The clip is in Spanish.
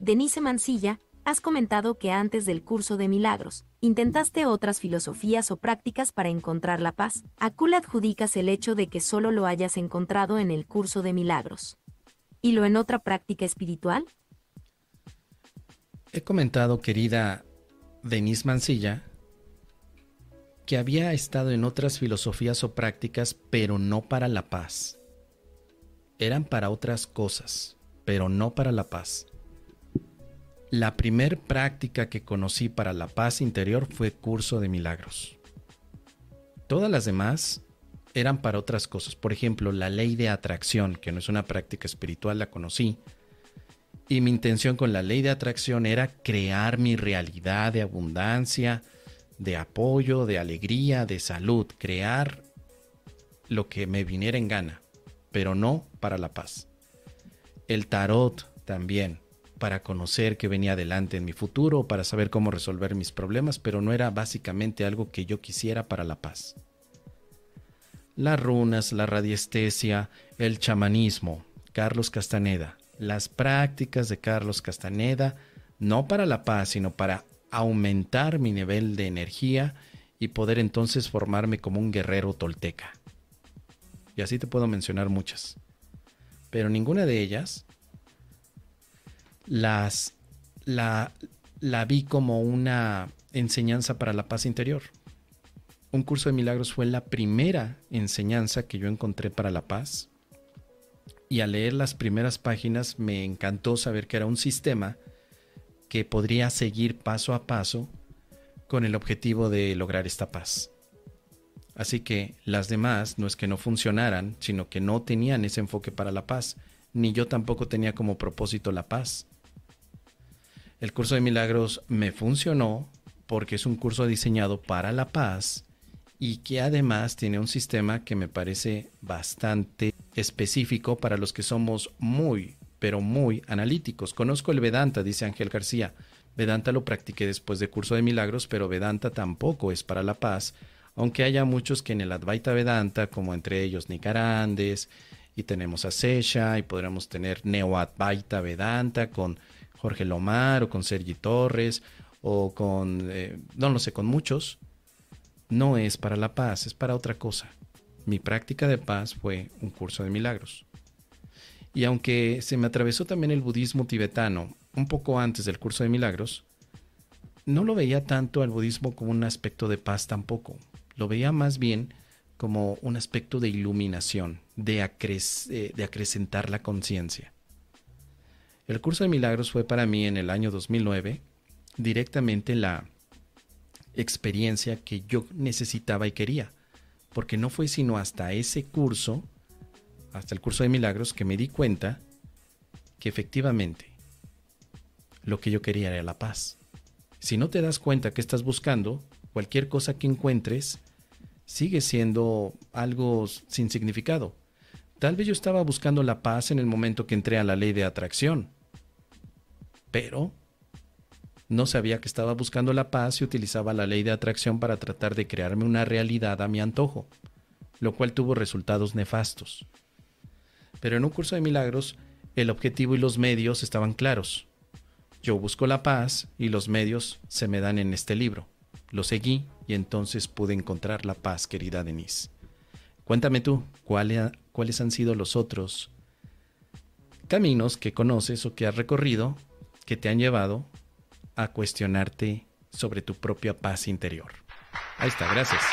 Denise Mancilla, has comentado que antes del curso de milagros, intentaste otras filosofías o prácticas para encontrar la paz. ¿A cuál adjudicas el hecho de que solo lo hayas encontrado en el curso de milagros? ¿Y lo en otra práctica espiritual? He comentado, querida Denise Mancilla, que había estado en otras filosofías o prácticas, pero no para la paz. Eran para otras cosas, pero no para la paz. La primer práctica que conocí para la paz interior fue curso de milagros. Todas las demás eran para otras cosas. Por ejemplo, la ley de atracción, que no es una práctica espiritual, la conocí. Y mi intención con la ley de atracción era crear mi realidad de abundancia, de apoyo, de alegría, de salud, crear lo que me viniera en gana, pero no para la paz. El tarot también para conocer qué venía adelante en mi futuro, para saber cómo resolver mis problemas, pero no era básicamente algo que yo quisiera para la paz. Las runas, la radiestesia, el chamanismo, Carlos Castaneda, las prácticas de Carlos Castaneda, no para la paz, sino para aumentar mi nivel de energía y poder entonces formarme como un guerrero tolteca. Y así te puedo mencionar muchas. Pero ninguna de ellas las, la, la vi como una enseñanza para la paz interior. Un curso de milagros fue la primera enseñanza que yo encontré para la paz. Y al leer las primeras páginas me encantó saber que era un sistema que podría seguir paso a paso con el objetivo de lograr esta paz. Así que las demás no es que no funcionaran, sino que no tenían ese enfoque para la paz, ni yo tampoco tenía como propósito la paz. El curso de milagros me funcionó porque es un curso diseñado para la paz y que además tiene un sistema que me parece bastante específico para los que somos muy, pero muy analíticos. Conozco el Vedanta, dice Ángel García. Vedanta lo practiqué después de curso de milagros, pero Vedanta tampoco es para la paz, aunque haya muchos que en el Advaita Vedanta, como entre ellos Nicarandes, y tenemos a Sesha, y podríamos tener Neo Advaita Vedanta con Jorge Lomar o con Sergi Torres o con, eh, no lo sé, con muchos, no es para la paz, es para otra cosa. Mi práctica de paz fue un curso de milagros. Y aunque se me atravesó también el budismo tibetano un poco antes del curso de milagros, no lo veía tanto al budismo como un aspecto de paz tampoco. Lo veía más bien como un aspecto de iluminación, de, eh, de acrecentar la conciencia. El curso de milagros fue para mí en el año 2009 directamente la experiencia que yo necesitaba y quería, porque no fue sino hasta ese curso, hasta el curso de milagros, que me di cuenta que efectivamente lo que yo quería era la paz. Si no te das cuenta que estás buscando, cualquier cosa que encuentres sigue siendo algo sin significado. Tal vez yo estaba buscando la paz en el momento que entré a la ley de atracción, pero no sabía que estaba buscando la paz y utilizaba la ley de atracción para tratar de crearme una realidad a mi antojo, lo cual tuvo resultados nefastos. Pero en un curso de milagros, el objetivo y los medios estaban claros. Yo busco la paz y los medios se me dan en este libro. Lo seguí y entonces pude encontrar la paz, querida Denise. Cuéntame tú, ¿cuáles han sido los otros caminos que conoces o que has recorrido que te han llevado a cuestionarte sobre tu propia paz interior. Ahí está, gracias.